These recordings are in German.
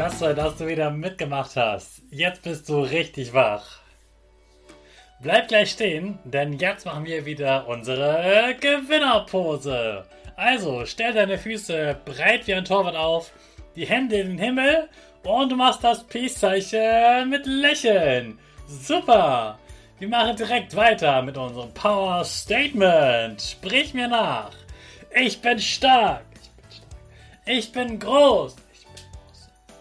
klasse, dass du wieder mitgemacht hast. Jetzt bist du richtig wach. Bleib gleich stehen, denn jetzt machen wir wieder unsere Gewinnerpose. Also, stell deine Füße breit wie ein Torwart auf, die Hände in den Himmel und du machst das Peace-Zeichen mit Lächeln. Super! Wir machen direkt weiter mit unserem Power Statement. Sprich mir nach. Ich bin stark. Ich bin stark. Ich bin groß.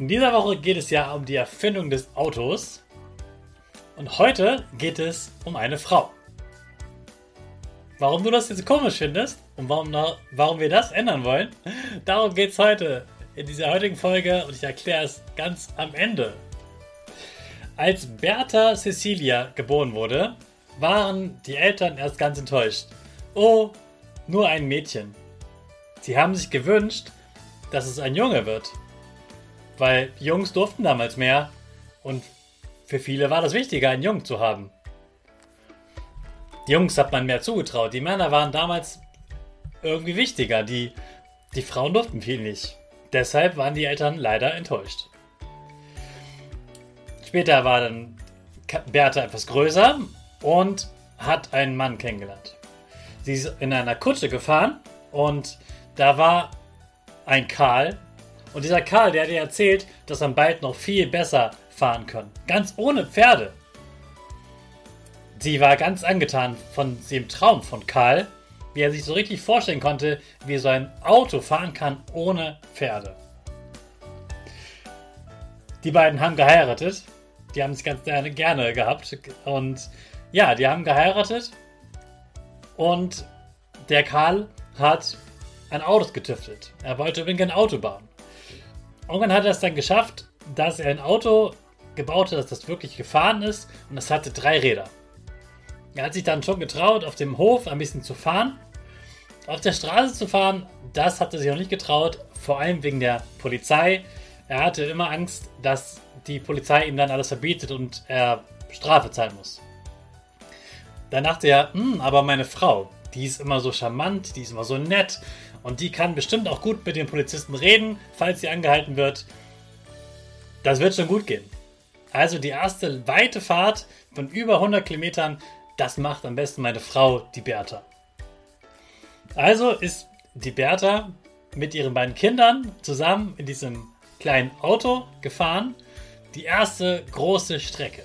In dieser Woche geht es ja um die Erfindung des Autos. Und heute geht es um eine Frau. Warum du das jetzt komisch findest und warum, warum wir das ändern wollen, darum geht es heute in dieser heutigen Folge und ich erkläre es ganz am Ende. Als Bertha Cecilia geboren wurde, waren die Eltern erst ganz enttäuscht. Oh, nur ein Mädchen. Sie haben sich gewünscht, dass es ein Junge wird. Weil Jungs durften damals mehr und für viele war das wichtiger, einen Jungen zu haben. Die Jungs hat man mehr zugetraut. Die Männer waren damals irgendwie wichtiger. Die, die Frauen durften viel nicht. Deshalb waren die Eltern leider enttäuscht. Später war dann Bertha etwas größer und hat einen Mann kennengelernt. Sie ist in einer Kutsche gefahren und da war ein Karl. Und dieser Karl, der hat ihr erzählt, dass er bald noch viel besser fahren kann. Ganz ohne Pferde. Sie war ganz angetan von dem Traum von Karl, wie er sich so richtig vorstellen konnte, wie so ein Auto fahren kann ohne Pferde. Die beiden haben geheiratet. Die haben es ganz gerne, gerne gehabt. Und ja, die haben geheiratet. Und der Karl hat ein Auto getüftelt. Er wollte unbedingt ein Auto bauen. Irgendwann hat er es dann geschafft, dass er ein Auto gebaut hat, dass das wirklich gefahren ist. Und es hatte drei Räder. Er hat sich dann schon getraut, auf dem Hof ein bisschen zu fahren. Auf der Straße zu fahren, das hat er sich noch nicht getraut, vor allem wegen der Polizei. Er hatte immer Angst, dass die Polizei ihm dann alles verbietet und er Strafe zahlen muss. Dann dachte er, hm, aber meine Frau, die ist immer so charmant, die ist immer so nett und die kann bestimmt auch gut mit den Polizisten reden, falls sie angehalten wird. Das wird schon gut gehen. Also die erste weite Fahrt von über 100 Kilometern das macht am besten meine Frau, die Bertha. Also ist die Bertha mit ihren beiden Kindern zusammen in diesem kleinen Auto gefahren. Die erste große Strecke.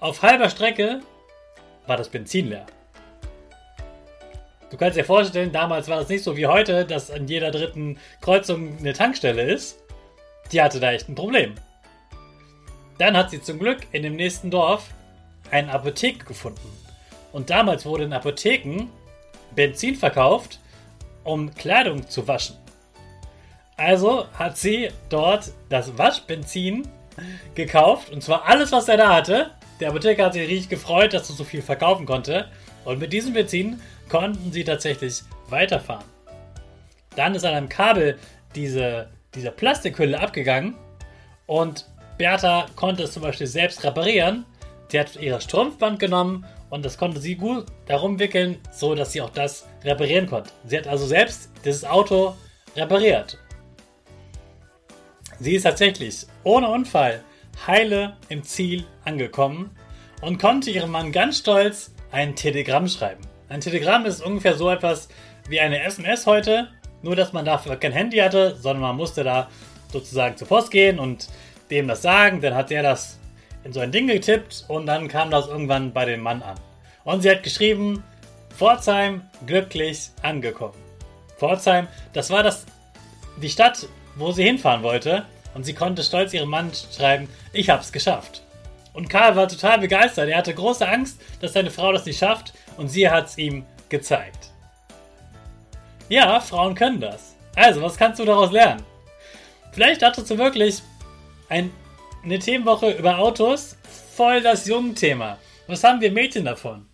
Auf halber Strecke war das Benzin leer. Du kannst dir vorstellen, damals war das nicht so wie heute, dass an jeder dritten Kreuzung eine Tankstelle ist. Die hatte da echt ein Problem. Dann hat sie zum Glück in dem nächsten Dorf eine Apotheke gefunden. Und damals wurde in Apotheken Benzin verkauft, um Kleidung zu waschen. Also hat sie dort das Waschbenzin gekauft. Und zwar alles, was er da hatte. Der Apotheker hat sich richtig gefreut, dass er so viel verkaufen konnte. Und mit diesem Benzin konnten sie tatsächlich weiterfahren. Dann ist an einem Kabel diese, diese Plastikhülle abgegangen. Und Bertha konnte es zum Beispiel selbst reparieren. Sie hat ihre Strumpfband genommen und das konnte sie gut darum wickeln, so dass sie auch das reparieren konnte. Sie hat also selbst dieses Auto repariert. Sie ist tatsächlich ohne Unfall heile im Ziel angekommen und konnte ihrem Mann ganz stolz ein Telegramm schreiben. Ein Telegramm ist ungefähr so etwas wie eine SMS heute, nur dass man dafür kein Handy hatte, sondern man musste da sozusagen zur Post gehen und dem das sagen, dann hat der das in so ein Ding getippt und dann kam das irgendwann bei dem Mann an. Und sie hat geschrieben, Pforzheim glücklich angekommen. Pforzheim, das war das, die Stadt, wo sie hinfahren wollte. Und sie konnte stolz ihrem Mann schreiben, ich hab's geschafft. Und Karl war total begeistert. Er hatte große Angst, dass seine Frau das nicht schafft und sie hat's ihm gezeigt. Ja, Frauen können das. Also, was kannst du daraus lernen? Vielleicht hattest du wirklich ein eine Themenwoche über Autos, voll das Jungen-Thema. Was haben wir Mädchen davon?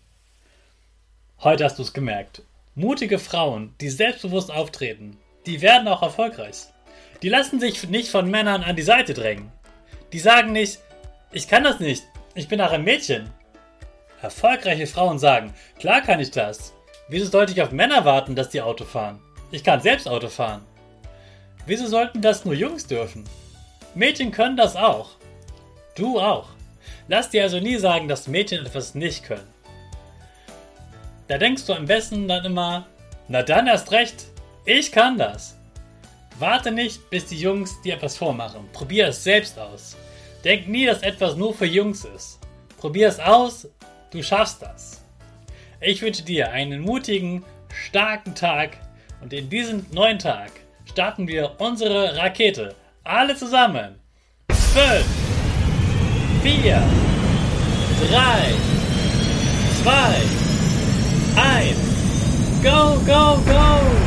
Heute hast du es gemerkt. Mutige Frauen, die selbstbewusst auftreten, die werden auch erfolgreich. Die lassen sich nicht von Männern an die Seite drängen. Die sagen nicht, ich kann das nicht, ich bin auch ein Mädchen. Erfolgreiche Frauen sagen, klar kann ich das. Wieso sollte ich auf Männer warten, dass die Auto fahren? Ich kann selbst Auto fahren. Wieso sollten das nur Jungs dürfen? Mädchen können das auch. Du auch. Lass dir also nie sagen, dass Mädchen etwas nicht können. Da denkst du am besten dann immer, na dann erst recht, ich kann das. Warte nicht, bis die Jungs dir etwas vormachen. Probier es selbst aus. Denk nie, dass etwas nur für Jungs ist. Probier es aus, du schaffst das. Ich wünsche dir einen mutigen, starken Tag und in diesem neuen Tag starten wir unsere Rakete. Alle zusammen. 5, 4, 3, 2, 1. Go, go, go!